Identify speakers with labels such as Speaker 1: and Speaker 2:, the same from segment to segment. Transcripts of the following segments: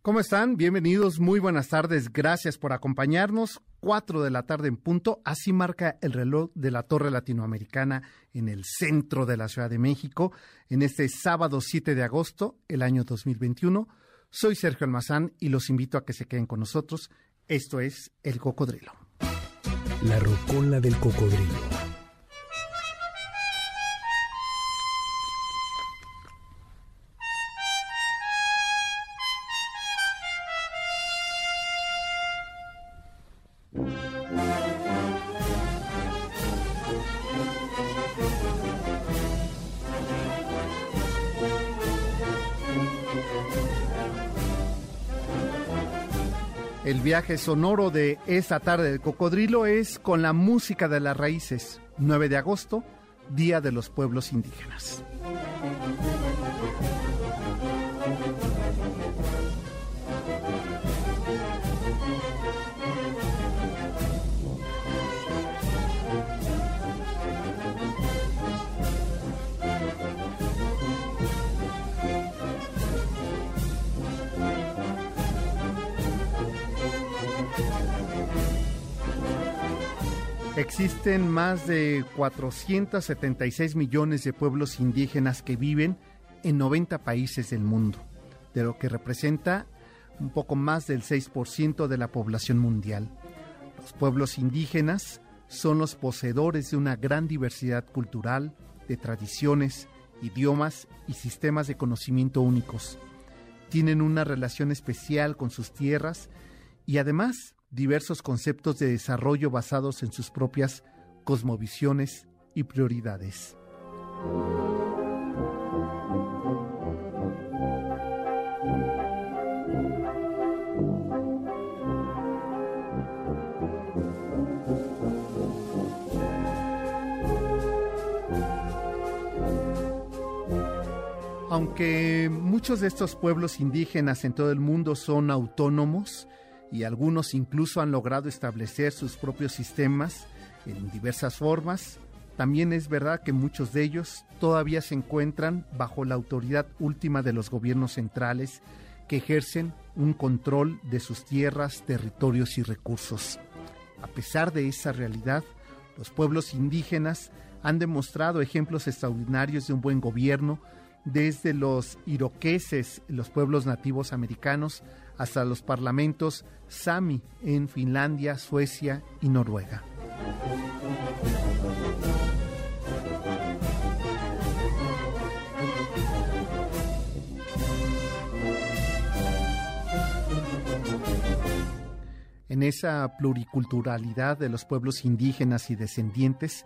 Speaker 1: ¿Cómo están? Bienvenidos, muy buenas tardes, gracias por acompañarnos. 4 de la tarde en punto, así marca el reloj de la Torre Latinoamericana en el centro de la Ciudad de México, en este sábado 7 de agosto, el año 2021. Soy Sergio Almazán y los invito a que se queden con nosotros. Esto es El Cocodrilo.
Speaker 2: La rocola del cocodrilo.
Speaker 1: Viaje sonoro de esta tarde del cocodrilo es con la música de las raíces, 9 de agosto, Día de los Pueblos Indígenas. Existen más de 476 millones de pueblos indígenas que viven en 90 países del mundo, de lo que representa un poco más del 6% de la población mundial. Los pueblos indígenas son los poseedores de una gran diversidad cultural, de tradiciones, idiomas y sistemas de conocimiento únicos. Tienen una relación especial con sus tierras y además diversos conceptos de desarrollo basados en sus propias cosmovisiones y prioridades. Aunque muchos de estos pueblos indígenas en todo el mundo son autónomos, y algunos incluso han logrado establecer sus propios sistemas en diversas formas. También es verdad que muchos de ellos todavía se encuentran bajo la autoridad última de los gobiernos centrales que ejercen un control de sus tierras, territorios y recursos. A pesar de esa realidad, los pueblos indígenas han demostrado ejemplos extraordinarios de un buen gobierno, desde los iroqueses, los pueblos nativos americanos, hasta los parlamentos Sami en Finlandia, Suecia y Noruega. En esa pluriculturalidad de los pueblos indígenas y descendientes,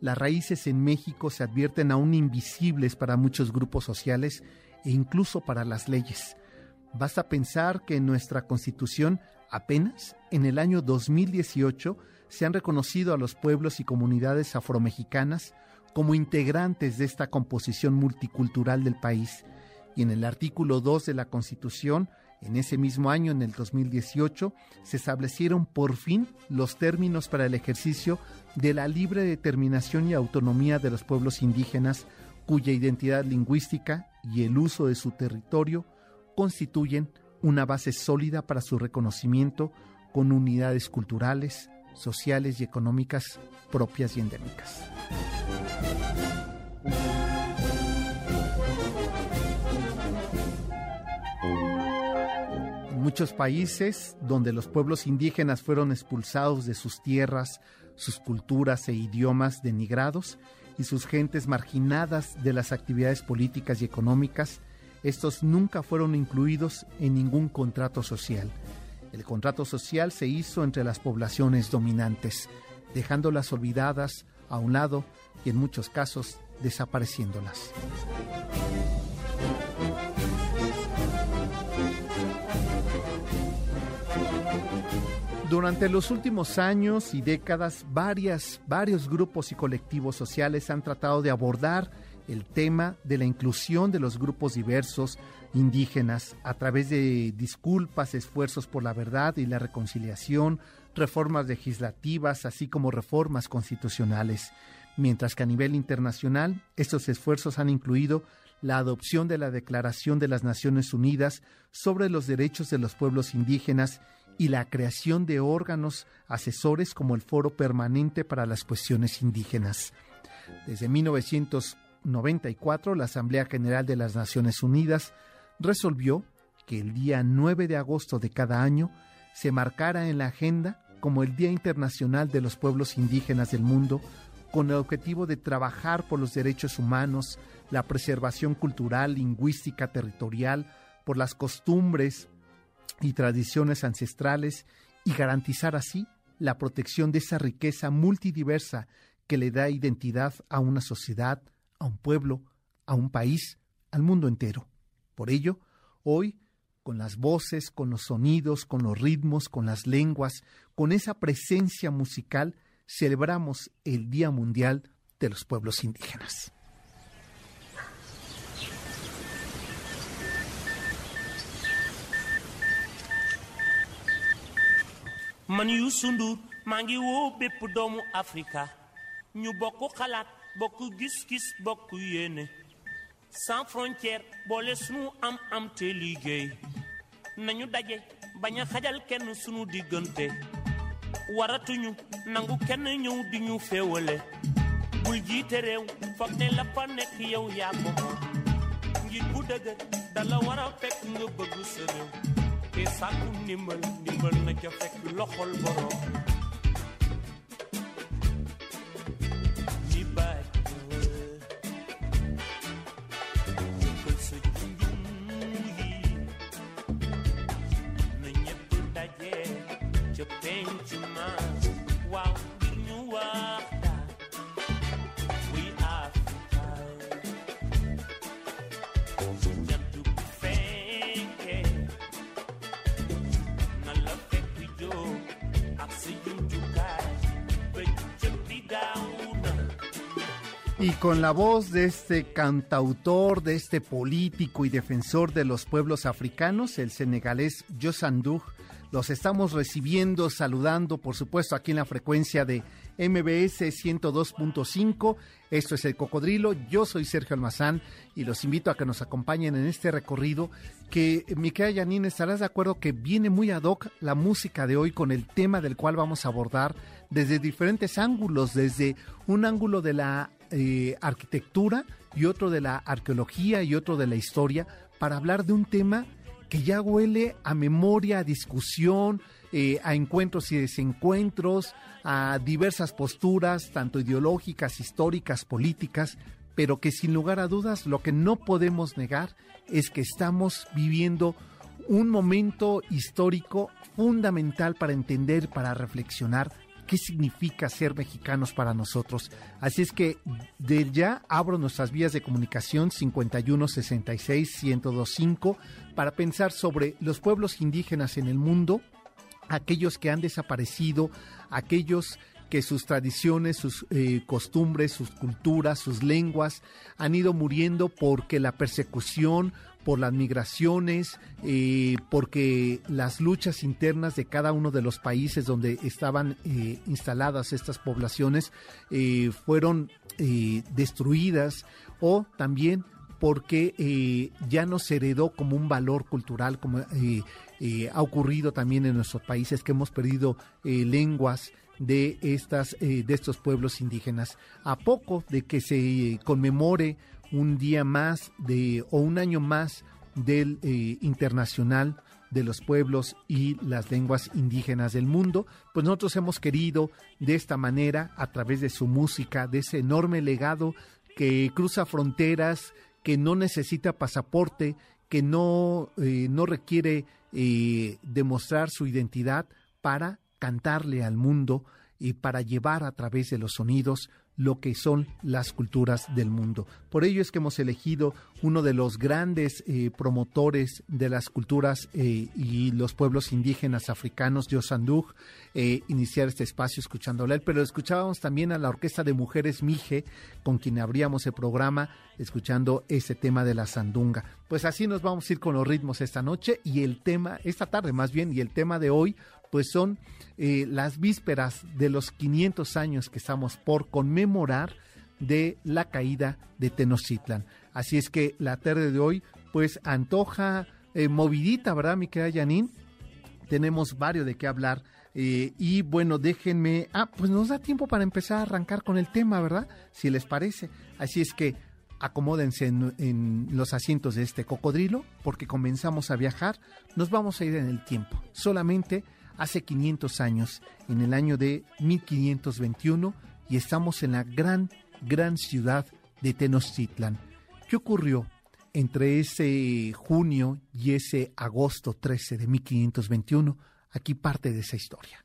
Speaker 1: las raíces en México se advierten aún invisibles para muchos grupos sociales e incluso para las leyes. Basta pensar que en nuestra Constitución apenas en el año 2018 se han reconocido a los pueblos y comunidades afromexicanas como integrantes de esta composición multicultural del país. Y en el artículo 2 de la Constitución, en ese mismo año, en el 2018, se establecieron por fin los términos para el ejercicio de la libre determinación y autonomía de los pueblos indígenas cuya identidad lingüística y el uso de su territorio constituyen una base sólida para su reconocimiento con unidades culturales, sociales y económicas propias y endémicas. En muchos países donde los pueblos indígenas fueron expulsados de sus tierras, sus culturas e idiomas denigrados y sus gentes marginadas de las actividades políticas y económicas, estos nunca fueron incluidos en ningún contrato social. El contrato social se hizo entre las poblaciones dominantes, dejándolas olvidadas a un lado y en muchos casos desapareciéndolas. Durante los últimos años y décadas, varias, varios grupos y colectivos sociales han tratado de abordar el tema de la inclusión de los grupos diversos indígenas a través de disculpas, esfuerzos por la verdad y la reconciliación, reformas legislativas, así como reformas constitucionales, mientras que a nivel internacional estos esfuerzos han incluido la adopción de la Declaración de las Naciones Unidas sobre los Derechos de los Pueblos Indígenas y la creación de órganos asesores como el Foro Permanente para las Cuestiones Indígenas. Desde 1994, la Asamblea General de las Naciones Unidas resolvió que el día 9 de agosto de cada año se marcara en la agenda como el Día Internacional de los Pueblos Indígenas del Mundo, con el objetivo de trabajar por los derechos humanos, la preservación cultural, lingüística, territorial, por las costumbres y tradiciones ancestrales y garantizar así la protección de esa riqueza multidiversa que le da identidad a una sociedad, a un pueblo, a un país, al mundo entero. Por ello, hoy, con las voces, con los sonidos, con los ritmos, con las lenguas, con esa presencia musical, celebramos el Día Mundial de los Pueblos Indígenas.
Speaker 3: Bokk gis-gis bokk yéene. Sans frontière boole sunu am am te liggéey. Nañu daje bañ a xajal kenn sunu diggante. Waratuñu nangu kenn ñëw di ñu féewale. Bul jiite réew foog ne la fa nekk yow yaa ko njiit bu dëgër dala war fekk nga bëgg sa réew. Te sàkku ndimbal ndimbal na ca fekk loxol borom
Speaker 1: con la voz de este cantautor, de este político y defensor de los pueblos africanos, el senegalés Josandoug, los estamos recibiendo, saludando, por supuesto, aquí en la frecuencia de MBS 102.5. Esto es El Cocodrilo. Yo soy Sergio Almazán y los invito a que nos acompañen en este recorrido que, Miquel Yanin, estarás de acuerdo que viene muy ad hoc la música de hoy con el tema del cual vamos a abordar desde diferentes ángulos, desde un ángulo de la eh, arquitectura y otro de la arqueología y otro de la historia, para hablar de un tema que ya huele a memoria, a discusión, eh, a encuentros y desencuentros, a diversas posturas, tanto ideológicas, históricas, políticas, pero que sin lugar a dudas lo que no podemos negar es que estamos viviendo un momento histórico fundamental para entender, para reflexionar qué significa ser mexicanos para nosotros. Así es que de ya abro nuestras vías de comunicación 51 66 1025 para pensar sobre los pueblos indígenas en el mundo, aquellos que han desaparecido, aquellos que sus tradiciones, sus eh, costumbres, sus culturas, sus lenguas han ido muriendo porque la persecución, por las migraciones, eh, porque las luchas internas de cada uno de los países donde estaban eh, instaladas estas poblaciones eh, fueron eh, destruidas o también porque ya no se heredó como un valor cultural, como ha ocurrido también en nuestros países, que hemos perdido lenguas de estas de estos pueblos indígenas. A poco de que se conmemore un día más de o un año más del eh, internacional de los pueblos y las lenguas indígenas del mundo, pues nosotros hemos querido de esta manera, a través de su música, de ese enorme legado que cruza fronteras, que no necesita pasaporte, que no, eh, no requiere eh, demostrar su identidad para cantarle al mundo y para llevar a través de los sonidos lo que son las culturas del mundo. Por ello es que hemos elegido uno de los grandes eh, promotores de las culturas eh, y los pueblos indígenas africanos, Yosandug, eh, iniciar este espacio escuchándole él, pero escuchábamos también a la Orquesta de Mujeres Mije, con quien abríamos el programa, escuchando ese tema de la sandunga. Pues así nos vamos a ir con los ritmos esta noche y el tema, esta tarde más bien, y el tema de hoy, pues son eh, las vísperas de los 500 años que estamos por conmemorar de la caída de Tenochtitlan. Así es que la tarde de hoy, pues antoja eh, movidita, ¿verdad, mi querida Janine? Tenemos varios de qué hablar. Eh, y bueno, déjenme. Ah, pues nos da tiempo para empezar a arrancar con el tema, ¿verdad? Si les parece. Así es que acomódense en, los asientos de este cocodrilo, porque comenzamos a viajar. Nos vamos a ir en el tiempo. Solamente hace 500 años, en el año de 1521, y estamos en la gran, gran ciudad de Tenochtitlan. ¿Qué ocurrió entre ese junio y ese agosto 13 de 1521? Aquí parte de esa historia.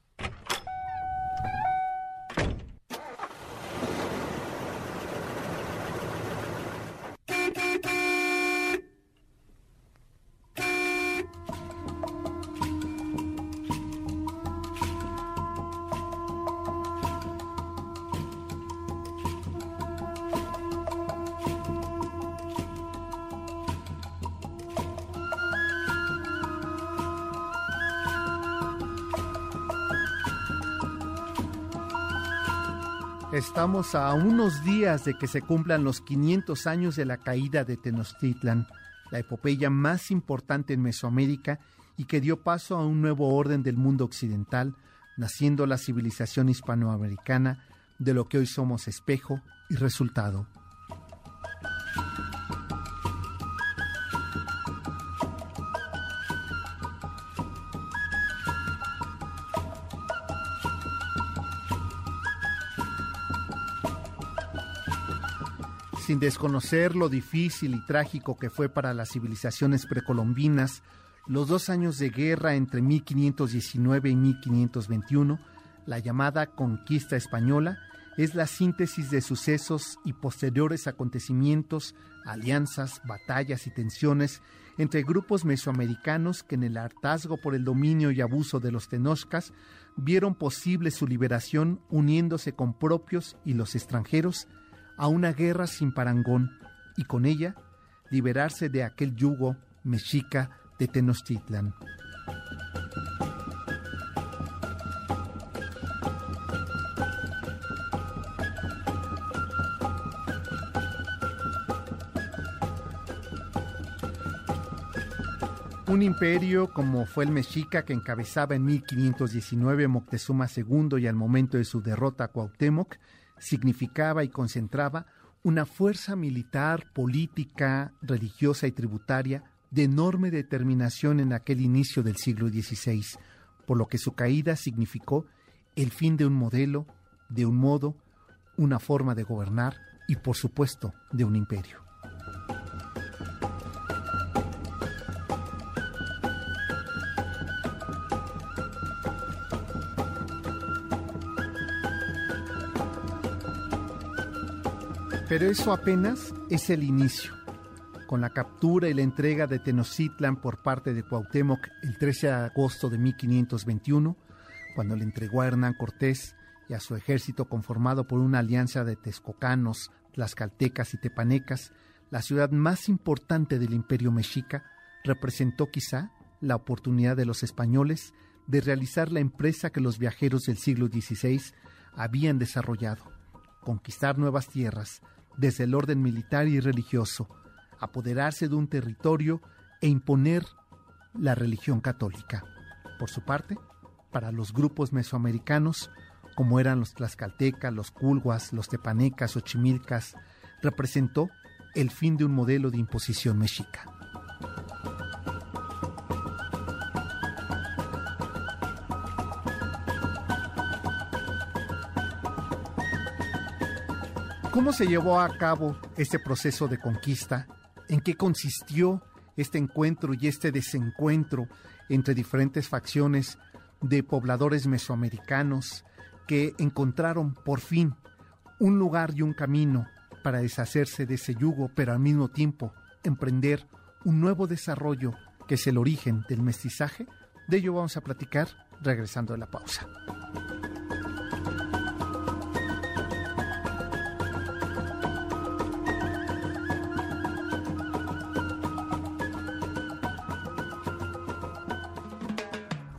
Speaker 1: Estamos a unos días de que se cumplan los 500 años de la caída de Tenochtitlan, la epopeya más importante en Mesoamérica y que dio paso a un nuevo orden del mundo occidental, naciendo la civilización hispanoamericana de lo que hoy somos espejo y resultado. Sin desconocer lo difícil y trágico que fue para las civilizaciones precolombinas los dos años de guerra entre 1519 y 1521, la llamada conquista española es la síntesis de sucesos y posteriores acontecimientos, alianzas, batallas y tensiones entre grupos mesoamericanos que en el hartazgo por el dominio y abuso de los tenochcas vieron posible su liberación uniéndose con propios y los extranjeros a una guerra sin parangón y con ella liberarse de aquel yugo mexica de Tenochtitlan. Un imperio como fue el mexica que encabezaba en 1519 Moctezuma II y al momento de su derrota a Cuauhtémoc, significaba y concentraba una fuerza militar, política, religiosa y tributaria de enorme determinación en aquel inicio del siglo XVI, por lo que su caída significó el fin de un modelo, de un modo, una forma de gobernar y por supuesto de un imperio. Pero eso apenas es el inicio. Con la captura y la entrega de Tenochtitlan por parte de Cuauhtémoc el 13 de agosto de 1521, cuando le entregó a Hernán Cortés y a su ejército conformado por una alianza de texcocanos, tlaxcaltecas y tepanecas, la ciudad más importante del imperio mexica, representó quizá la oportunidad de los españoles de realizar la empresa que los viajeros del siglo XVI habían desarrollado, conquistar nuevas tierras, desde el orden militar y religioso, apoderarse de un territorio e imponer la religión católica. Por su parte, para los grupos mesoamericanos, como eran los tlaxcaltecas, los culhuas, los tepanecas o chimilcas, representó el fin de un modelo de imposición mexica. ¿Cómo se llevó a cabo este proceso de conquista? ¿En qué consistió este encuentro y este desencuentro entre diferentes facciones de pobladores mesoamericanos que encontraron por fin un lugar y un camino para deshacerse de ese yugo, pero al mismo tiempo emprender un nuevo desarrollo que es el origen del mestizaje. De ello vamos a platicar regresando de la pausa.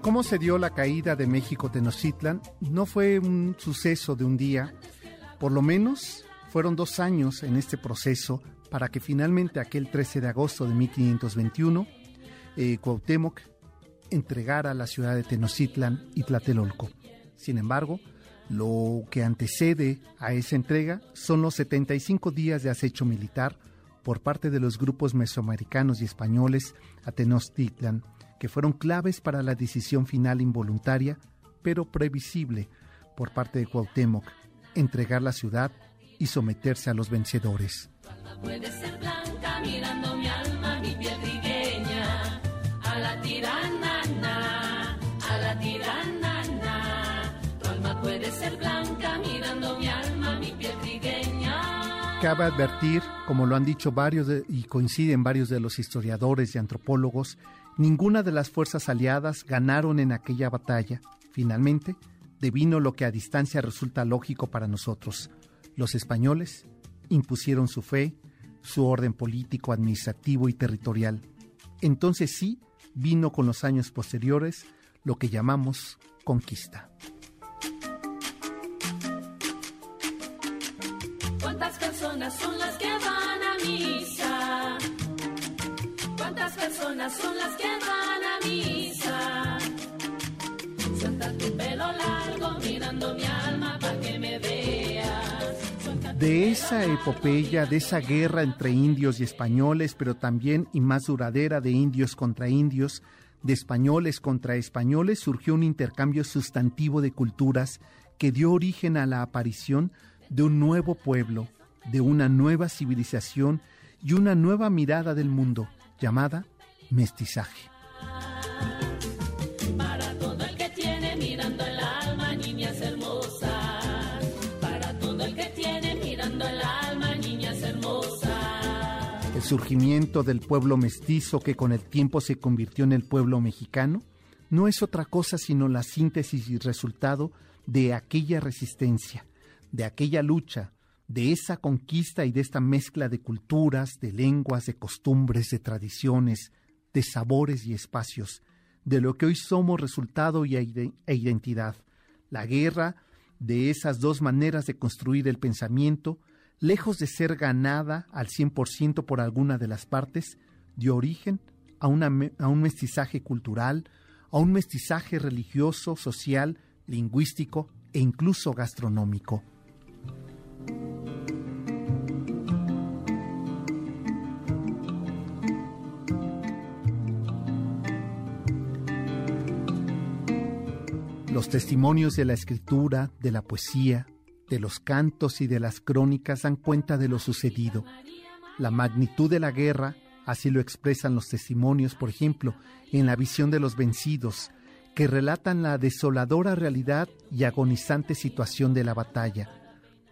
Speaker 1: ¿Cómo se dio la caída de México Tenochtitlan? No fue un suceso de un día, por lo menos fueron dos años en este proceso para que finalmente aquel 13 de agosto de 1521 eh, Cuauhtémoc entregara la ciudad de Tenochtitlan y Tlatelolco. Sin embargo, lo que antecede a esa entrega son los 75 días de acecho militar por parte de los grupos mesoamericanos y españoles a Tenochtitlan, que fueron claves para la decisión final involuntaria, pero previsible, por parte de Cuauhtémoc, entregar la ciudad y someterse a los vencedores. Puede ser blanca mirando mi alma, mi a la Cabe advertir, como lo han dicho varios y coinciden varios de los historiadores y antropólogos, Ninguna de las fuerzas aliadas ganaron en aquella batalla. Finalmente, devino lo que a distancia resulta lógico para nosotros. Los españoles impusieron su fe, su orden político, administrativo y territorial. Entonces sí, vino con los años posteriores lo que llamamos conquista. ¿Cuántas personas son las que van a misa? ¿Cuántas personas son las que van a misa? Suelta tu pelo largo mirando mi alma para que me veas. De esa epopeya, de esa guerra entre indios y españoles, pero también y más duradera de indios contra indios, de españoles contra españoles, surgió un intercambio sustantivo de culturas que dio origen a la aparición de un nuevo pueblo, de una nueva civilización y una nueva mirada del mundo llamada mestizaje. Para todo el que tiene mirando el alma, niñas hermosas. Para todo el que tiene mirando el alma, niñas hermosas. El surgimiento del pueblo mestizo que con el tiempo se convirtió en el pueblo mexicano no es otra cosa sino la síntesis y resultado de aquella resistencia, de aquella lucha, de esa conquista y de esta mezcla de culturas, de lenguas, de costumbres, de tradiciones, de sabores y espacios, de lo que hoy somos resultado e identidad. La guerra de esas dos maneras de construir el pensamiento, lejos de ser ganada al 100% por alguna de las partes, dio origen a un mestizaje cultural, a un mestizaje religioso, social, lingüístico e incluso gastronómico. Los testimonios de la escritura, de la poesía, de los cantos y de las crónicas dan cuenta de lo sucedido. La magnitud de la guerra Así lo expresan los testimonios, por ejemplo, en la visión de los vencidos, que relatan la desoladora realidad y agonizante situación de la batalla.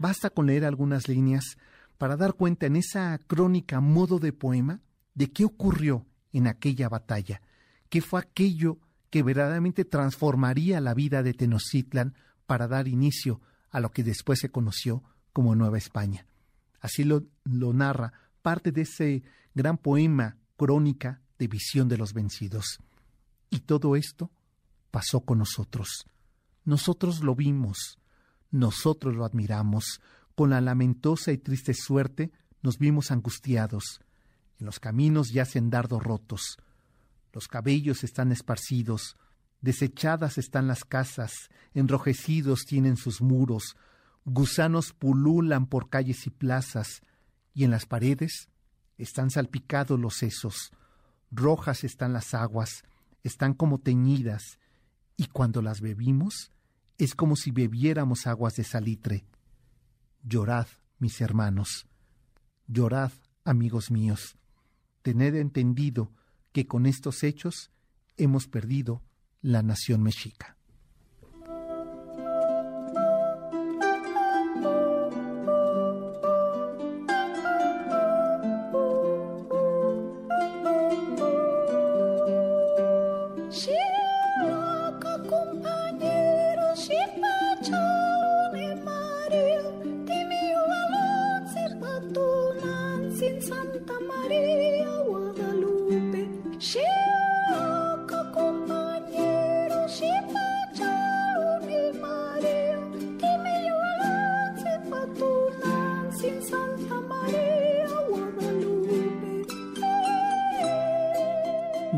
Speaker 1: Basta con leer algunas líneas para dar cuenta en esa crónica modo de poema de qué ocurrió en aquella batalla, qué fue aquello que verdaderamente transformaría la vida de Tenochtitlan para dar inicio a lo que después se conoció como Nueva España. Así lo, lo narra parte de ese gran poema crónica de visión de los vencidos. Y todo esto pasó con nosotros. Nosotros lo vimos, nosotros lo admiramos, con la lamentosa y triste suerte nos vimos angustiados. En los caminos yacen dardos rotos, los cabellos están esparcidos, desechadas están las casas, enrojecidos tienen sus muros, gusanos pululan por calles y plazas, y en las paredes están salpicados los sesos, rojas están las aguas, están como teñidas, y cuando las bebimos es como si bebiéramos aguas de salitre. Llorad, mis hermanos, llorad, amigos míos, tened entendido que con estos hechos hemos perdido la nación mexica.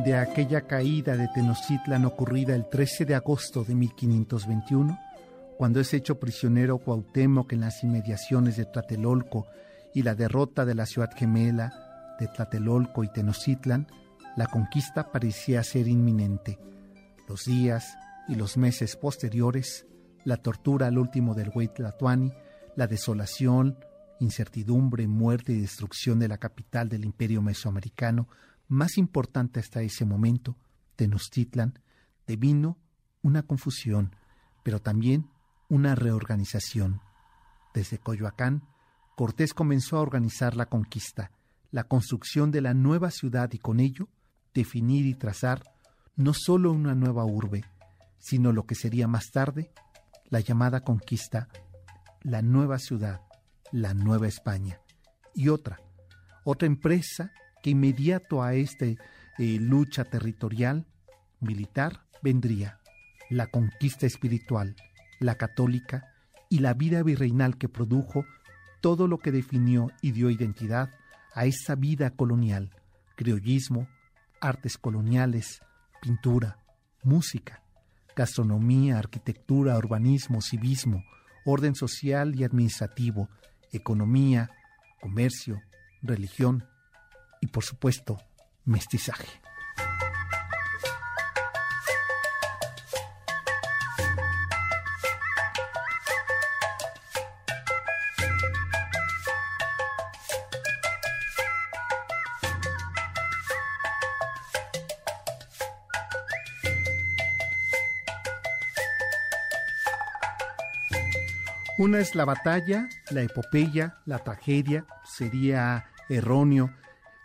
Speaker 1: De aquella caída de Tenochtitlan ocurrida el 13 de agosto de 1521, cuando es hecho prisionero Cuauhtémoc en las inmediaciones de Tlatelolco y la derrota de la ciudad gemela de Tlatelolco y Tenochtitlan, la conquista parecía ser inminente. Los días y los meses posteriores, la tortura al último del Huaytlatuani, la desolación, incertidumbre, muerte y destrucción de la capital del imperio mesoamericano más importante hasta ese momento, Tenochtitlan, devino una confusión, pero también una reorganización. Desde Coyoacán, Cortés comenzó a organizar la conquista, la construcción de la nueva ciudad y con ello definir y trazar no solo una nueva urbe, sino lo que sería más tarde la llamada conquista, la nueva ciudad, la nueva España. Y otra, otra empresa que inmediato a esta eh, lucha territorial militar vendría la conquista espiritual, la católica y la vida virreinal que produjo todo lo que definió y dio identidad a esa vida colonial, criollismo, artes coloniales, pintura, música, gastronomía, arquitectura, urbanismo, civismo, orden social y administrativo, economía, comercio, religión, y por supuesto mestizaje. Una es la batalla, la epopeya, la tragedia, sería erróneo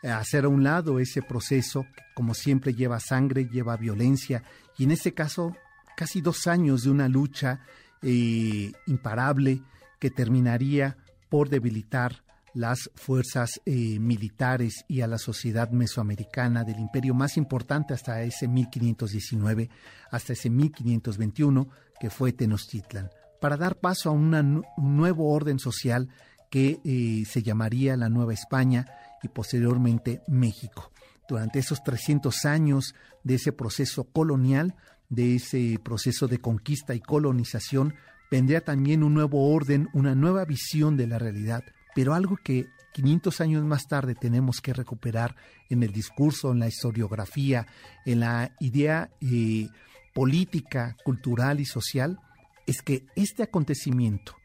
Speaker 1: hacer a un lado ese proceso que como siempre lleva sangre, lleva violencia y en este caso casi dos años de una lucha eh, imparable que terminaría por debilitar las fuerzas eh, militares y a la sociedad mesoamericana del imperio más importante hasta ese 1519, hasta ese 1521, que fue Tenochtitlan, para dar paso a un nuevo orden social que eh, se llamaría la Nueva España y posteriormente México. Durante esos 300 años de ese proceso colonial, de ese proceso de conquista y colonización, vendría también un nuevo orden, una nueva visión de la realidad, pero algo que 500 años más tarde tenemos que recuperar en el discurso, en la historiografía, en la idea eh, política, cultural y social, es que este acontecimiento,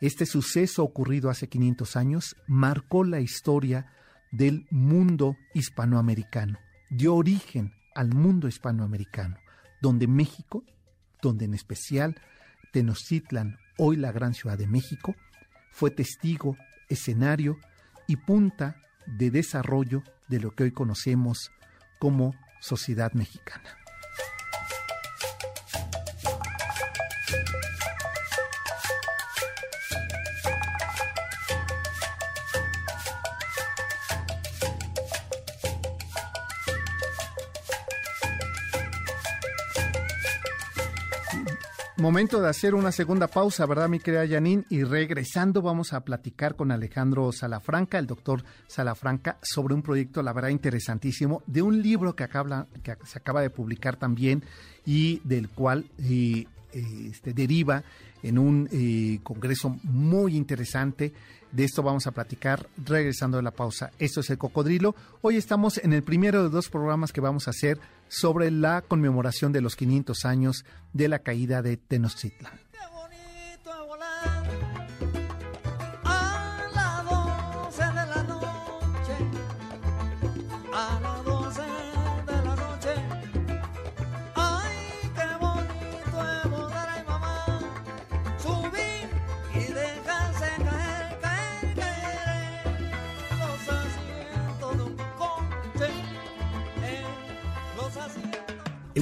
Speaker 1: este suceso ocurrido hace 500 años, marcó la historia del mundo hispanoamericano, dio origen al mundo hispanoamericano, donde México, donde en especial Tenochtitlan, hoy la gran ciudad de México, fue testigo, escenario y punta de desarrollo de lo que hoy conocemos como sociedad mexicana. Momento de hacer una segunda pausa, ¿verdad, mi querida Janine? Y regresando vamos a platicar con Alejandro Salafranca, el doctor Salafranca, sobre un proyecto, la verdad, interesantísimo, de un libro que, acaba, que se acaba de publicar también y del cual eh, eh, este, deriva en un eh, congreso muy interesante. De esto vamos a platicar regresando de la pausa. Esto es el cocodrilo. Hoy estamos en el primero de dos programas que vamos a hacer sobre la conmemoración de los 500 años de la caída de Tenochtitlan.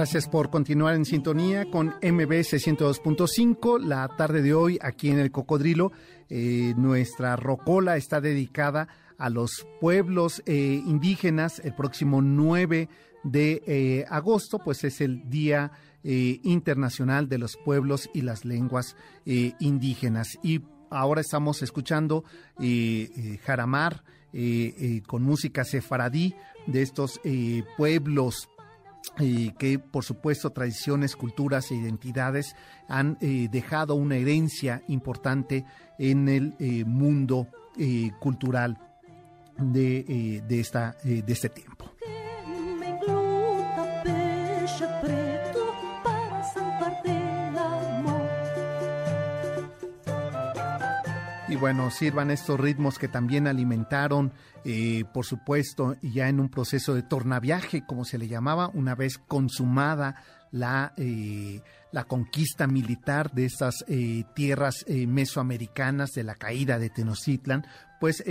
Speaker 1: Gracias por continuar en sintonía con MBS 102.5. La tarde de hoy, aquí en el Cocodrilo, eh, nuestra rocola está dedicada a los pueblos eh, indígenas. El próximo 9 de eh, agosto, pues es el Día Internacional de los Pueblos y las Lenguas Indígenas. Y ahora estamos escuchando Jaramar con música sefaradí de estos pueblos que por supuesto tradiciones, culturas e identidades han eh, dejado una herencia importante en el eh, mundo eh, cultural de, de, esta, de este tiempo. Y bueno, sirvan estos ritmos que también alimentaron, eh, por supuesto, ya en un proceso de tornaviaje, como se le llamaba, una vez consumada la, eh, la conquista militar de estas eh, tierras mesoamericanas, de la caída de Tenochtitlan, pues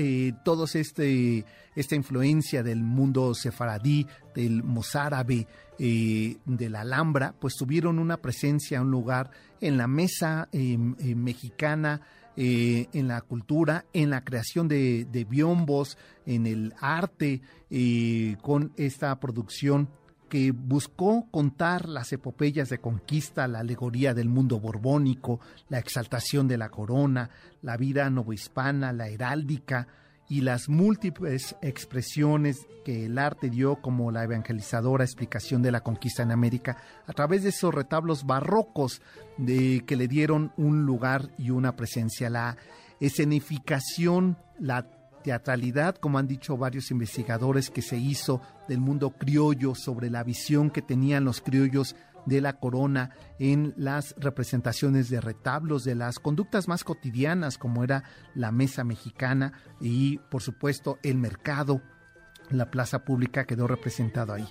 Speaker 1: todos este, esta influencia del mundo sefaradí, del mozárabe, de la Alhambra, pues tuvieron una presencia, un lugar en la mesa mexicana, eh, en la cultura, en la creación de, biombos, en el arte, eh, con esta producción que buscó contar las epopeyas de conquista, la alegoría del mundo borbónico, la exaltación de la corona, la vida novohispana, la heráldica, y las múltiples expresiones que el arte dio como la evangelizadora explicación de la conquista en América a través de esos retablos barrocos de que le dieron un lugar y una presencia. La escenificación la teatralidad, como han dicho varios investigadores, que se hizo del mundo criollo sobre la visión que tenían los criollos de la corona en las representaciones de retablos, de las conductas más cotidianas como era la mesa mexicana y por supuesto el mercado, la plaza pública quedó representado ahí.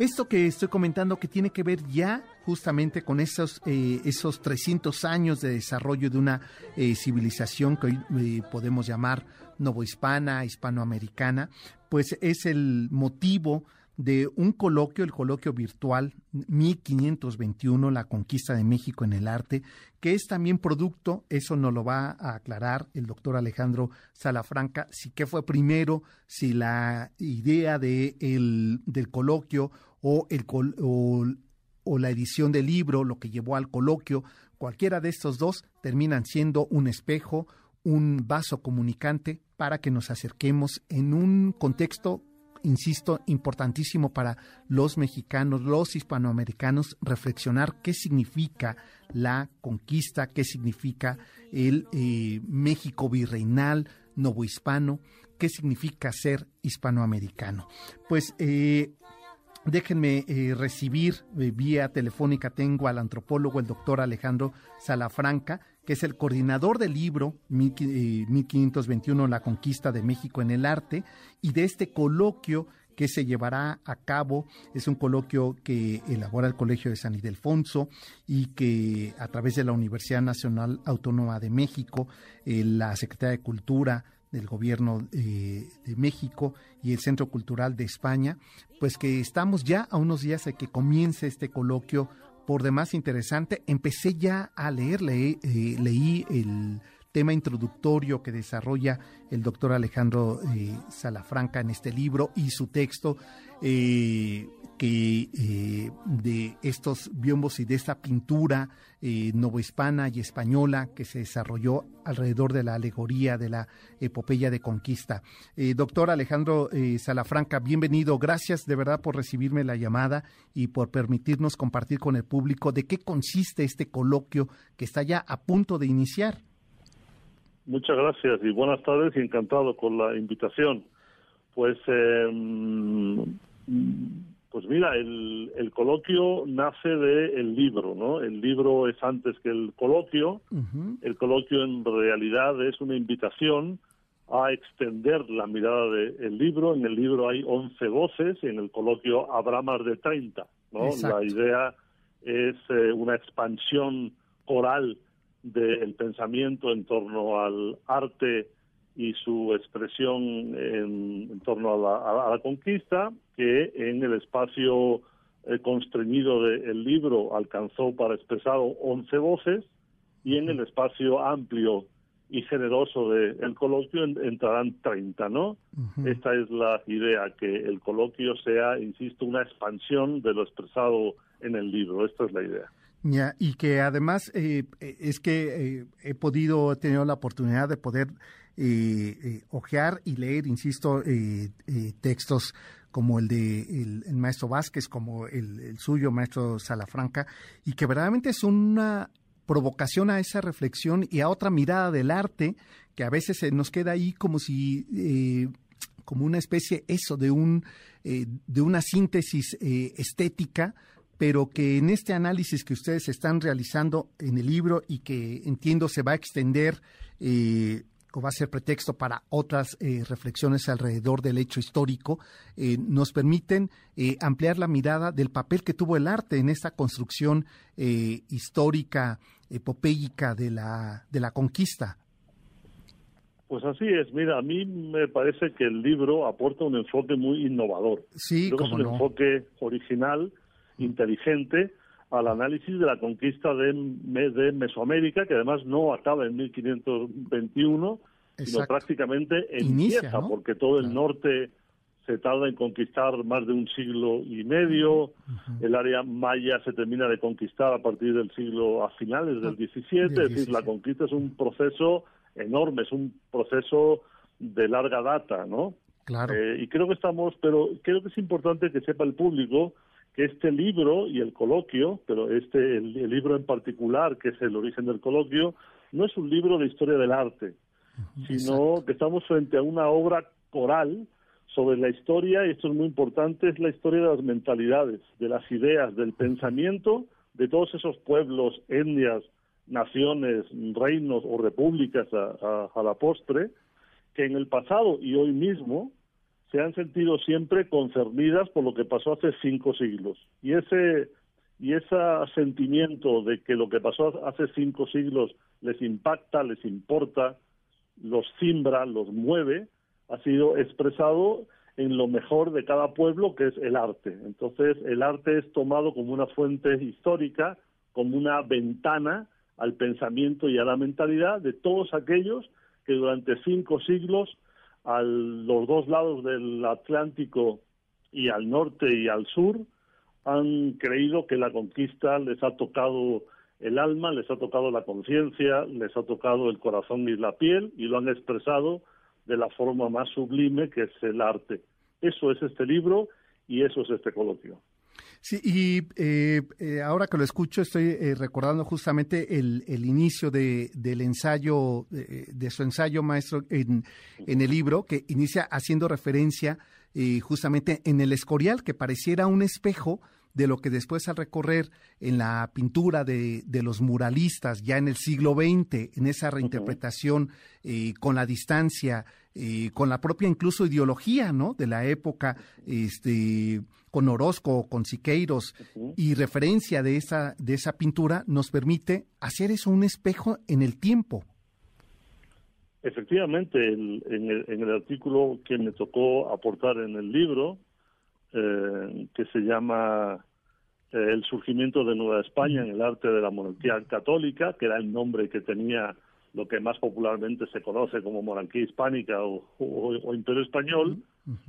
Speaker 1: Esto que estoy comentando que tiene que ver ya justamente con esos, eh, esos 300 años de desarrollo de una eh, civilización que hoy eh, podemos llamar novohispana, hispanoamericana, pues es el motivo de un coloquio, el coloquio virtual 1521, la conquista de México en el arte, que es también producto, eso nos lo va a aclarar el doctor Alejandro Salafranca, si qué fue primero, si la idea de el, del coloquio o, el, o, o la edición del libro, lo que llevó al coloquio, cualquiera de estos dos terminan siendo un espejo, un vaso comunicante para que nos acerquemos en un contexto insisto, importantísimo para los mexicanos, los hispanoamericanos, reflexionar qué significa la conquista, qué significa el eh, México virreinal, novohispano, qué significa ser hispanoamericano. Pues eh, Déjenme eh, recibir vía telefónica, tengo al antropólogo, el doctor Alejandro Salafranca, que es el coordinador del libro 1521, La conquista de México en el arte, y de este coloquio que se llevará a cabo. Es un coloquio que elabora el Colegio de San Ildefonso y que a través de la Universidad Nacional Autónoma de México, eh, la Secretaría de Cultura del Gobierno eh, de México y el Centro Cultural de España, pues que estamos ya a unos días de que comience este coloquio por demás interesante. Empecé ya a leer, eh, leí el tema introductorio que desarrolla el doctor Alejandro eh, Salafranca en este libro y su texto eh, que eh, de estos biombos y de esta pintura novohispana y española que se desarrolló alrededor de la alegoría de la epopeya de conquista. doctor Alejandro Salafranca, bienvenido. Gracias de verdad por recibirme la llamada y por permitirnos compartir con el público de qué consiste este coloquio que está ya a punto de iniciar.
Speaker 4: Muchas gracias y buenas tardes y encantado con la invitación. Pues, em, pues mira, el, el coloquio nace del el libro, ¿no? El libro es antes que el coloquio. El coloquio en realidad es una invitación a extender la mirada del libro. En el libro hay 11 voces y en el coloquio habrá más de 30, ¿no? La idea es eh, una expansión oral del pensamiento en torno al arte y su expresión en, torno a la, conquista, que en el espacio eh, constreñido del libro alcanzó para expresar 11 voces y en el espacio amplio y generoso del coloquio entrarán 30, ¿no? Esta es la idea, que el coloquio sea, insisto, una expansión de lo expresado en el libro. Esta es la idea.
Speaker 1: Ya, y que además eh, es que eh, he podido, he tenido la oportunidad de poder eh, ojear y leer, insisto, textos como el de el, maestro Vázquez, como el, suyo, maestro Salafranca, y que verdaderamente es una provocación a esa reflexión y a otra mirada del arte que a veces se nos queda ahí como si como una especie eso de un de una síntesis estética pero que en este análisis que ustedes están realizando en el libro y que entiendo se va a extender eh, o va a ser pretexto para otras eh, reflexiones alrededor del hecho histórico, eh, nos permiten ampliar la mirada del papel que tuvo el arte en esta construcción histórica, epopéica de la, de la conquista.
Speaker 4: Pues así es, mira, a mí me parece que el libro aporta un enfoque muy innovador.
Speaker 1: Sí,
Speaker 4: como es un enfoque original inteligente al análisis de la conquista de, de Mesoamérica, que además no acaba en 1521, sino prácticamente empieza, porque todo el norte se tarda en conquistar más de un siglo y medio, el área maya se termina de conquistar a partir del siglo, a finales del 17, es decir, la conquista es un proceso enorme, es un proceso de larga data, ¿no?
Speaker 1: Claro.
Speaker 4: Eh, y creo que estamos, pero creo que es importante que sepa el público este libro y el coloquio, pero este el, libro en particular, que es el origen del coloquio, no es un libro de historia del arte, sino que estamos frente a una obra coral sobre la historia, y esto es muy importante, es la historia de las mentalidades, de las ideas, del pensamiento de todos esos pueblos, etnias, naciones, reinos o repúblicas a la postre, que en el pasado y hoy mismo se han sentido siempre concernidas por lo que pasó hace cinco siglos. Y ese, y ese sentimiento de que lo que pasó hace cinco siglos les impacta, les importa, los cimbra, los mueve, ha sido expresado en lo mejor de cada pueblo, que es el arte. Entonces, el arte es tomado como una fuente histórica, como una ventana al pensamiento y a la mentalidad de todos aquellos que durante cinco siglos a los dos lados del Atlántico y al norte y al sur han creído que la conquista les ha tocado el alma, les ha tocado la conciencia, les ha tocado el corazón y la piel y lo han expresado de la forma más sublime que es el arte. Eso es este libro y eso es este coloquio.
Speaker 1: Sí, y eh, eh, ahora que lo escucho estoy eh, recordando justamente el, inicio de, del ensayo, de, su ensayo maestro en, en, el libro, que inicia haciendo referencia justamente en el escorial, que pareciera un espejo de lo que después al recorrer en la pintura de, de los muralistas ya en el siglo XX, en esa reinterpretación eh, con la distancia, eh, con la propia incluso ideología ¿no? de la época, este, con Orozco, con Siqueiros, y referencia de esa, de esa pintura, nos permite hacer eso un espejo en el tiempo.
Speaker 4: Efectivamente, en, el, en, el, artículo que me tocó aportar en el libro, eh, que se llama eh, El surgimiento de Nueva España en el arte de la monarquía católica, que era el nombre que tenía lo que más popularmente se conoce como monarquía hispánica o, imperio español.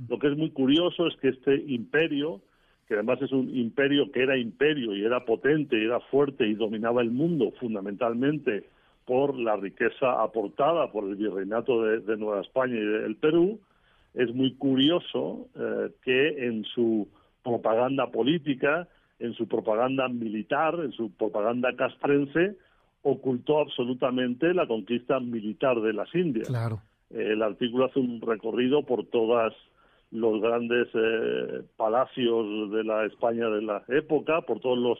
Speaker 4: Lo que es muy curioso es que este imperio, que además es un imperio que era imperio y era potente y era fuerte y dominaba el mundo fundamentalmente por la riqueza aportada por el virreinato de Nueva España y del Perú, es muy curioso eh, que en su propaganda política, en su propaganda militar, en su propaganda castrense, ocultó absolutamente la conquista militar de las Indias.
Speaker 1: Claro.
Speaker 4: el artículo hace un recorrido por todos los grandes eh, palacios de la España de la época, por todos los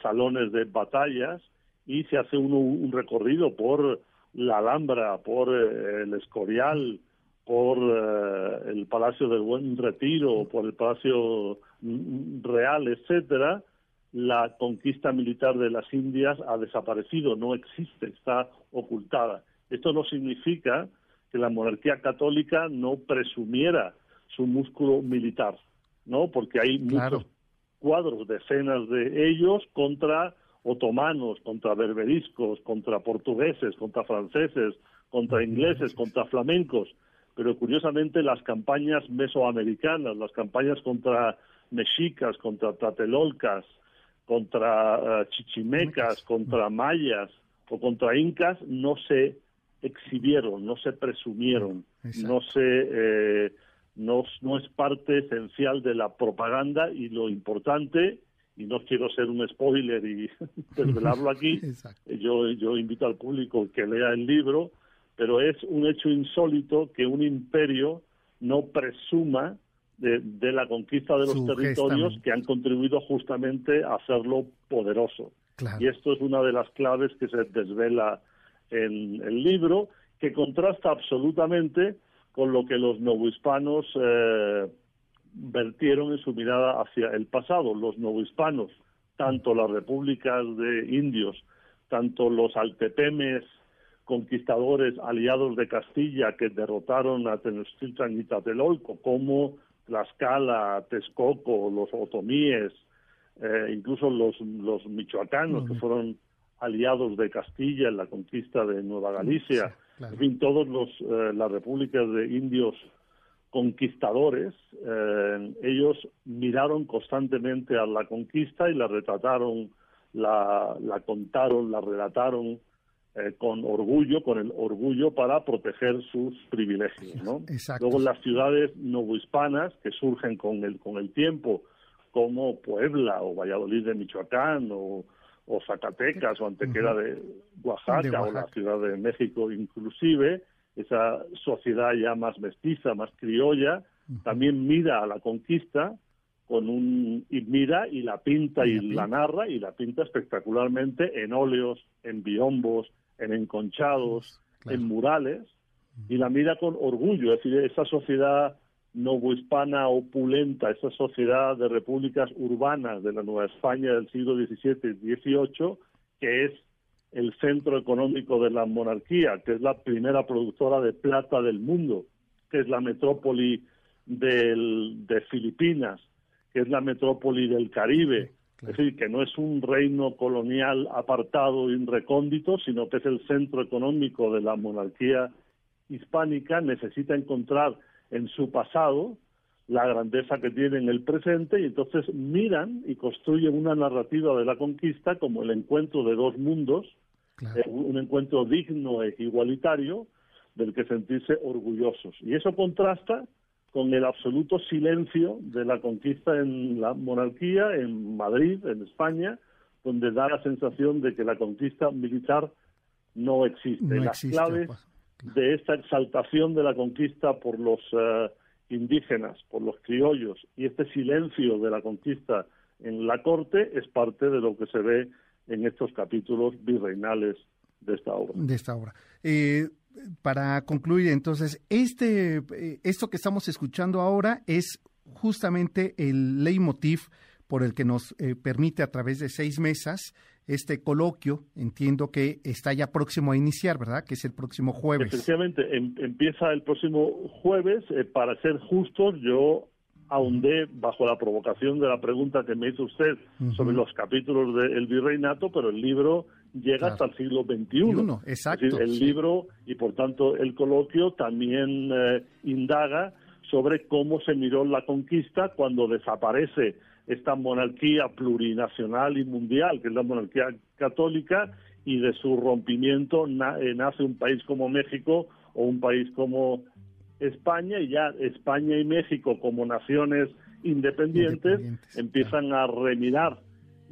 Speaker 4: salones de batallas, y se hace un recorrido por la Alhambra, por eh, el Escorial, por eh, el Palacio del Buen Retiro, por el Palacio Real, etcétera, la conquista militar de las Indias ha desaparecido, no existe, está ocultada. Esto no significa que la monarquía católica no presumiera su músculo militar, ¿no? Porque hay muchos cuadros, decenas de ellos contra otomanos, contra berberiscos, contra portugueses, contra franceses, contra ingleses, contra flamencos pero curiosamente las campañas mesoamericanas, las campañas contra mexicas, contra tlatelolcas, contra eh, chichimecas, contra mayas o contra incas no se exhibieron, no se presumieron, no se eh, no, no es parte esencial de la propaganda y lo importante y no quiero ser un spoiler y desvelarlo aquí, yo, yo invito al público que lea el libro, pero es un hecho insólito que un imperio no presuma de, la conquista de los territorios que han contribuido justamente a hacerlo poderoso. Y esto es una de las claves que se desvela en el libro, que contrasta absolutamente con lo que los novohispanos eh, vertieron en su mirada hacia el pasado. Los novohispanos, tanto las repúblicas de indios, tanto los altepemes conquistadores aliados de Castilla que derrotaron a Tenochtitlan y Tlatelolco, como Tlaxcala, Texcoco, los otomíes, eh, incluso los, los michoacanos, que fueron aliados de Castilla en la conquista de Nueva Galicia, en fin, todos los, eh, las repúblicas de indios conquistadores, eh, ellos miraron constantemente a la conquista y la retrataron, la, la contaron, la relataron eh, con orgullo, con el orgullo para proteger sus privilegios, ¿no? Luego las ciudades novohispanas que surgen con el con el tiempo, como Puebla o Valladolid de Michoacán o, Zacatecas o Antequera de, Oaxaca, o la Ciudad de México inclusive, esa sociedad ya más mestiza, más criolla, también mira a la conquista con un y mira y la pinta y, la narra y la pinta espectacularmente en óleos, en biombos, en enconchados, en murales, y la mira con orgullo, es decir, esa sociedad novohispana opulenta, esa sociedad de repúblicas urbanas de la Nueva España del siglo XVII y XVIII, que es el centro económico de la monarquía, que es la primera productora de plata del mundo, que es la metrópoli del, de Filipinas, que es la metrópoli del Caribe, es decir, que no es un reino colonial apartado y recóndito, sino que es el centro económico de la monarquía hispánica, necesita encontrar en su pasado la grandeza que tiene en el presente y entonces miran y construyen una narrativa de la conquista como el encuentro de dos mundos, eh, un encuentro digno e igualitario del que sentirse orgullosos. Y eso contrasta con el absoluto silencio de la conquista en la monarquía, en Madrid, en España, donde da la sensación de que la conquista militar no existe. Las claves pues, de esta exaltación de la conquista por los eh, indígenas, por los criollos, y este silencio de la conquista en la corte es parte de lo que se ve en estos capítulos virreinales de esta obra.
Speaker 1: De esta obra. Eh, para concluir, entonces, este, eh, esto que estamos escuchando ahora es justamente el leitmotiv por el que nos eh, permite a través de seis mesas este coloquio, entiendo que está ya próximo a iniciar, ¿verdad? Que es el próximo jueves.
Speaker 4: Efectivamente, em, empieza el próximo jueves. Eh, para ser justos, yo ahondé bajo la provocación de la pregunta que me hizo usted sobre los capítulos del virreinato, pero el libro llega hasta el siglo XXI.
Speaker 1: exacto.
Speaker 4: el libro y por tanto el coloquio también eh, indaga sobre cómo se miró la conquista cuando desaparece esta monarquía plurinacional y mundial, que es la monarquía católica, y de su rompimiento eh, nace un país como México o un país como España, y ya España y México como naciones independientes, empiezan a remirar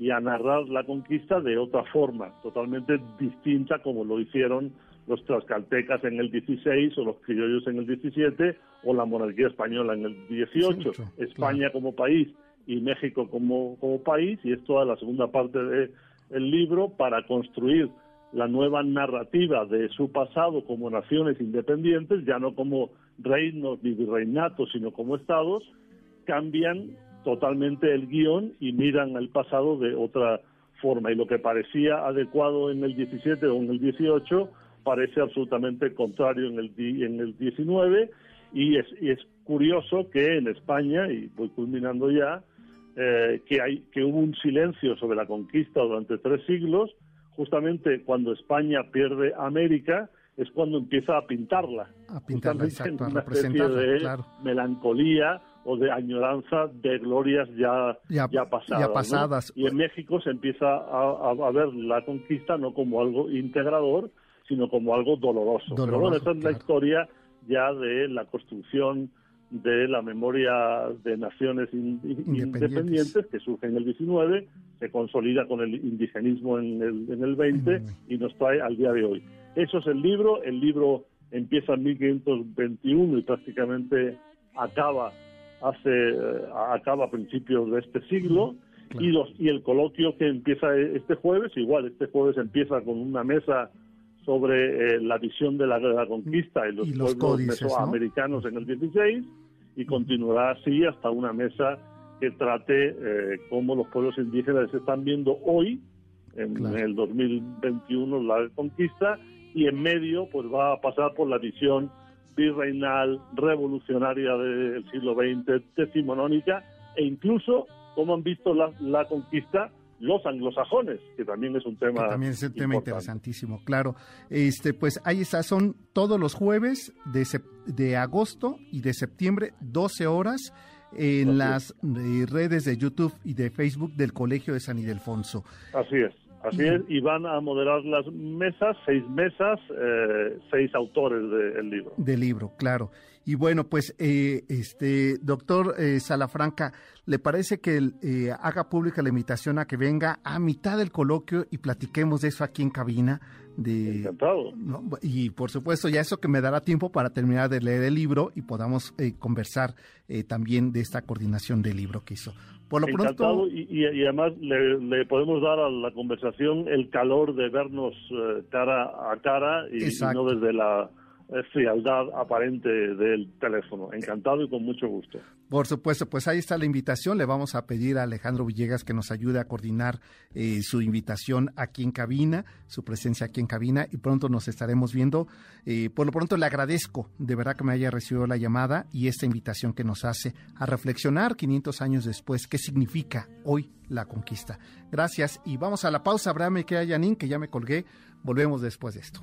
Speaker 4: y a narrar la conquista de otra forma, totalmente distinta como lo hicieron los tlaxcaltecas en el 16 o los criollos en el 17 o la monarquía española en el 18. España como país y México como, como país, y es toda la segunda parte del el libro para construir la nueva narrativa de su pasado como naciones independientes, ya no como reinos ni virreinatos, sino como estados, cambian totalmente el guion y miran el pasado de otra forma. Y lo que parecía adecuado en el 17 o en el 18 parece absolutamente contrario en el, en el 19 y es, y es curioso que en España, y voy culminando ya, eh, que, hay, que hubo un silencio sobre la conquista durante tres siglos, justamente cuando España pierde América, es cuando empieza a pintarla.
Speaker 1: A pintarla, exacto, a
Speaker 4: especie de melancolía o de añoranza de glorias ya, ya, pasadas. Y en México se empieza a, a, ver la conquista no como algo integrador, sino como algo doloroso. Pero bueno, esa es la historia ya de la construcción de la memoria de naciones independientes. que surge en el 19, se consolida con el indigenismo en el, en el 20 y nos trae al día de hoy. Eso es el libro, el libro empieza en 1521 y prácticamente acaba hace eh, acaba a principios de este siglo y los y el coloquio que empieza este jueves igual este jueves empieza con una mesa sobre eh, la visión de la, conquista y los, pueblos mesoamericanos en el 16 y continuará así hasta una mesa que trate eh, cómo los pueblos indígenas se están viendo hoy, en, el 2021, la conquista, y en medio pues va a pasar por la visión virreinal, revolucionaria del siglo XX, decimonónica, e incluso cómo han visto la, la conquista los anglosajones, que también es un tema.
Speaker 1: también es un tema interesantísimo, claro. Este, pues ahí está, son todos los jueves de, de agosto y de septiembre, 12 horas en las eh, redes de YouTube y de Facebook del Colegio de San Ildefonso.
Speaker 4: Así es. Así es, y van a moderar las mesas, seis mesas, eh, seis autores del libro.
Speaker 1: Del libro, claro. Y bueno, pues, eh, este, doctor eh, Salafranca, ¿le parece que eh, haga pública la invitación a que venga a mitad del coloquio y platiquemos de eso aquí en cabina? De,
Speaker 4: Encantado.
Speaker 1: Y por supuesto, ya eso que me dará tiempo para terminar de leer el libro y podamos conversar también de esta coordinación del libro que hizo.
Speaker 4: Por lo Encantado, pronto... y, además le, podemos dar a la conversación el calor de vernos cara a cara y no desde la frialdad aparente del teléfono. Encantado y con mucho gusto.
Speaker 1: Por supuesto, pues ahí está la invitación. Le vamos a pedir a Alejandro Villegas que nos ayude a coordinar eh, su invitación aquí en cabina, su presencia aquí en cabina y pronto nos estaremos viendo. Eh, por lo pronto le agradezco de verdad que me haya recibido la llamada y esta invitación que nos hace a reflexionar 500 años después qué significa hoy la conquista. Gracias y vamos a la pausa. Abraham que Yanin, que ya me colgué. Volvemos después de esto.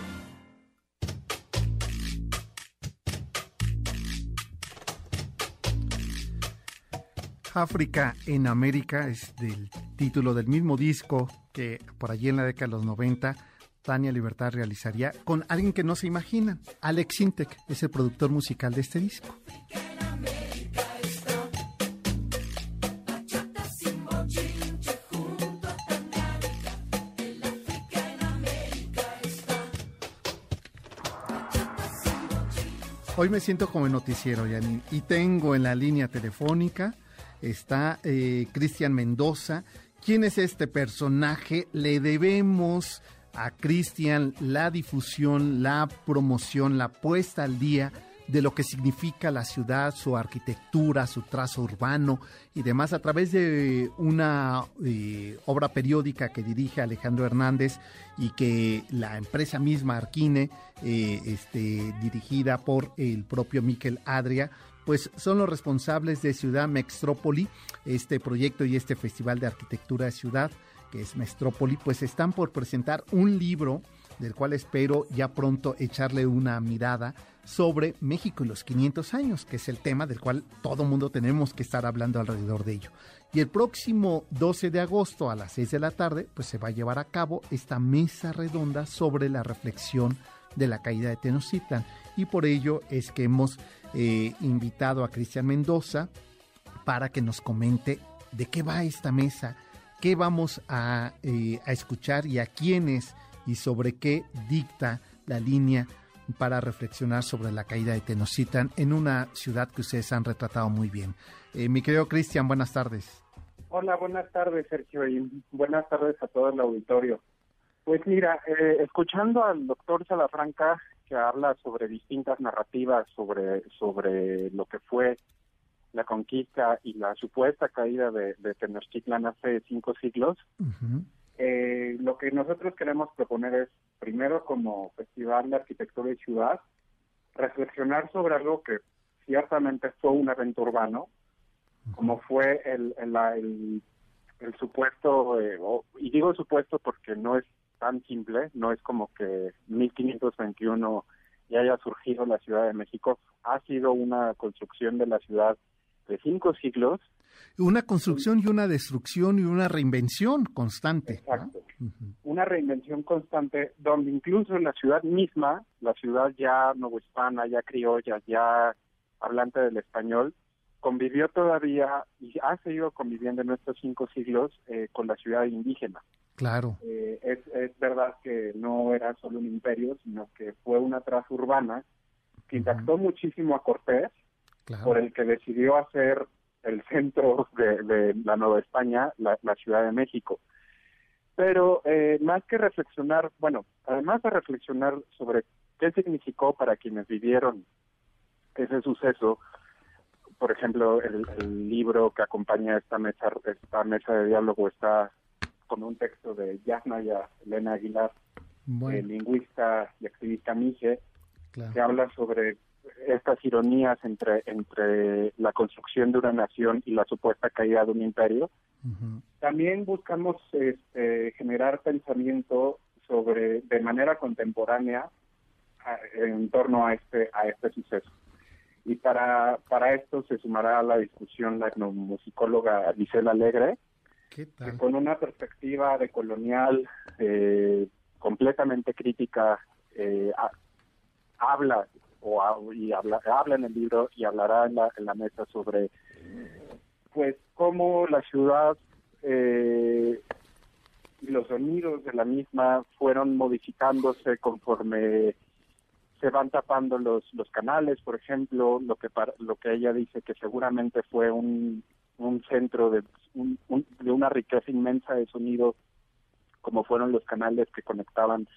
Speaker 1: África en América es del título del mismo disco que por allí en la década de los 90 Tania Libertad realizaría con alguien que no se imaginan. Alex Sintek es el productor musical de este disco. Hoy me siento como en noticiero, Yanin, y tengo en la línea telefónica está eh, Cristian Mendoza. ¿Quién es este personaje? Le debemos a Cristian la difusión, la promoción, la puesta al día de lo que significa la ciudad, su arquitectura, su trazo urbano y demás a través de una eh, obra periódica que dirige Alejandro Hernández y que la empresa misma Arquine, eh, este, dirigida por el propio Miquel Adria, pues son los responsables de Ciudad Mextrópoli, este proyecto y este Festival de Arquitectura de Ciudad, que es Mextrópoli, pues están por presentar un libro del cual espero ya pronto echarle una mirada sobre México y los 500 años, que es el tema del cual todo mundo tenemos que estar hablando alrededor de ello. Y el próximo 12 de agosto a las 6 de la tarde, pues se va a llevar a cabo esta mesa redonda sobre la reflexión de la caída de Tenochtitlan. Y por ello es que hemos eh, invitado a Cristian Mendoza para que nos comente de qué va esta mesa, qué vamos a, eh, a escuchar y a quiénes y sobre qué dicta la línea para reflexionar sobre la caída de Tenochtitlan en una ciudad que ustedes han retratado muy bien. Eh, mi querido Cristian, buenas tardes.
Speaker 5: Hola, buenas tardes, Sergio, y buenas tardes a todo el auditorio. Pues mira, eh, escuchando al doctor Salafranca, que habla sobre distintas narrativas sobre, sobre lo que fue la conquista y la supuesta caída de, de Tenochtitlan hace cinco siglos, eh, lo que nosotros queremos proponer es, primero como Festival de Arquitectura y Ciudad, reflexionar sobre algo que ciertamente fue un evento urbano, como fue el, el, el, supuesto, eh, y digo supuesto porque no es tan simple, no es como que 1521 ya haya surgido la Ciudad de México, ha sido una construcción de la ciudad de cinco siglos
Speaker 1: una construcción y una destrucción y una reinvención constante.
Speaker 5: Exacto. Una reinvención constante donde incluso en la ciudad misma, la ciudad ya novohispana, ya criolla, ya hablante del español, convivió todavía y ha seguido conviviendo en estos cinco siglos eh, con la ciudad indígena.
Speaker 1: Claro.
Speaker 5: Eh, es, es, verdad que no era solo un imperio, sino que fue una traza urbana que impactó muchísimo a Cortés, por el que decidió hacer el centro de, la Nueva España, la, Ciudad de México. Pero eh, más que reflexionar, bueno, además de reflexionar sobre qué significó para quienes vivieron ese suceso, por ejemplo, el, libro que acompaña esta mesa, esta mesa de diálogo está con un texto de Yasnaya Elena Aguilar, lingüista y activista mije, que habla sobre estas ironías entre, entre la construcción de una nación y la supuesta caída de un imperio. También buscamos este, generar pensamiento sobre, de manera contemporánea, en torno a este, a este suceso. Y para, para esto se sumará a la discusión la etnomusicóloga Gisela Alegre, que con una perspectiva de colonial eh, completamente crítica eh, habla o y habla, habla en el libro y hablará en la, en la mesa sobre pues cómo la ciudad eh, y los sonidos de la misma fueron modificándose conforme se van tapando los los canales. Por ejemplo lo que lo que ella dice que seguramente fue un, un centro de de una riqueza inmensa de sonido como fueron los canales que conectaban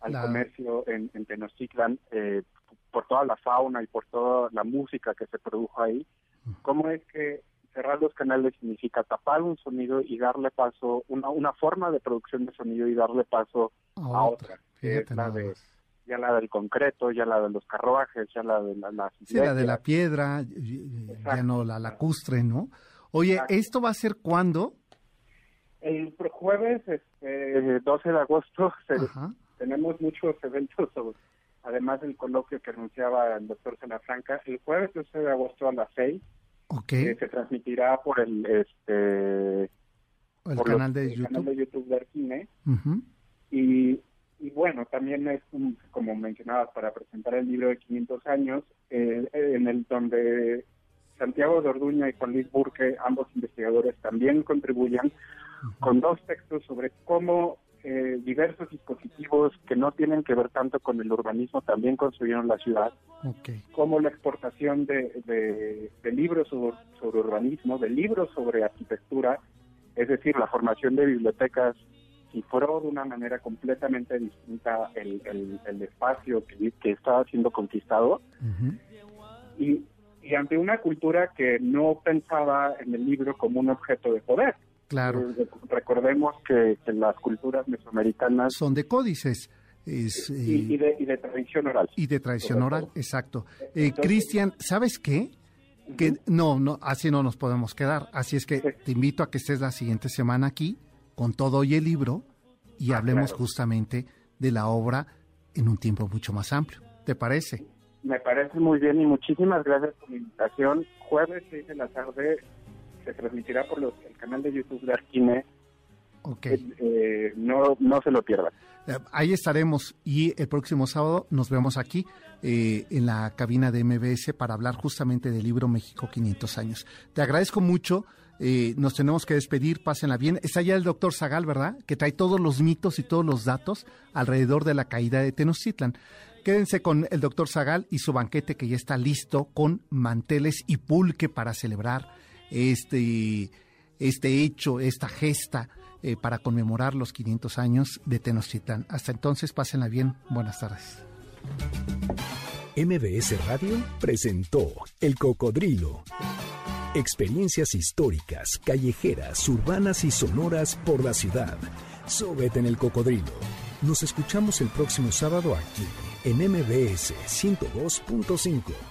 Speaker 5: al comercio en, en Tenochtitlan eh, por toda la fauna y por toda la música que se produjo ahí, cómo es que cerrar los canales significa tapar un sonido y darle paso, una, una forma de producción de sonido y darle paso a, otra. que es la de ya la del concreto, ya la de los carruajes, ya la de la,
Speaker 1: sí, la de la piedra, ya no la lacustre, ¿no? Oye, ¿esto va a ser cuándo?
Speaker 5: El jueves, este, 12 de agosto, tenemos muchos eventos, además del coloquio que anunciaba el doctor Franca. El jueves 12 de agosto a las 6
Speaker 1: okay.
Speaker 5: se transmitirá por el este
Speaker 1: el, canal, de
Speaker 5: YouTube. canal de YouTube de Arquine. y, y bueno, también es, como mencionabas, para presentar el libro de 500 años, eh, en el donde Santiago de Orduña y Juan Luis Burque, ambos investigadores, también contribuyan con dos textos sobre cómo eh, diversos dispositivos que no tienen que ver tanto con el urbanismo también construyeron la ciudad,
Speaker 1: okay.
Speaker 5: como la exportación de, de, libros sobre, sobre, urbanismo, de libros sobre arquitectura, es decir, la formación de bibliotecas cifró de una manera completamente distinta el, el, espacio que, que, estaba siendo conquistado. y, y ante una cultura que no pensaba en el libro como un objeto de poder.
Speaker 1: Claro.
Speaker 5: Eh, recordemos que, las culturas mesoamericanas...
Speaker 1: Son de códices.
Speaker 5: Es, y, de, y, de, tradición oral.
Speaker 1: Y de tradición oral, exacto. Eh, Cristian, ¿sabes qué? Que no, no, así no nos podemos quedar. Así es que te invito a que estés la siguiente semana aquí con todo y el libro y ah, hablemos justamente de la obra en un tiempo mucho más amplio. ¿Te parece?
Speaker 5: Me parece muy bien y muchísimas gracias por la invitación. Jueves 6 de la tarde se transmitirá por los, el canal de YouTube de Arquine.
Speaker 1: Okay.
Speaker 5: Eh, eh, no, no se lo pierdan.
Speaker 1: Eh, ahí estaremos y el próximo sábado nos vemos aquí en la cabina de MBS para hablar justamente del libro México 500 años. Te agradezco mucho. nos tenemos que despedir, pásenla bien. Está ya el doctor Zagal, ¿verdad? Que trae todos los mitos y todos los datos alrededor de la caída de Tenochtitlan. Quédense con el doctor Zagal y su banquete que ya está listo con manteles y pulque para celebrar este, este hecho, esta gesta eh, para conmemorar los 500 años de Tenochtitlan. Hasta entonces, pásenla bien. Buenas tardes.
Speaker 2: MBS Radio presentó El Cocodrilo. Experiencias históricas, callejeras, urbanas y sonoras por la ciudad. Súbete en el cocodrilo. Nos escuchamos el próximo sábado aquí en MBS 102.5.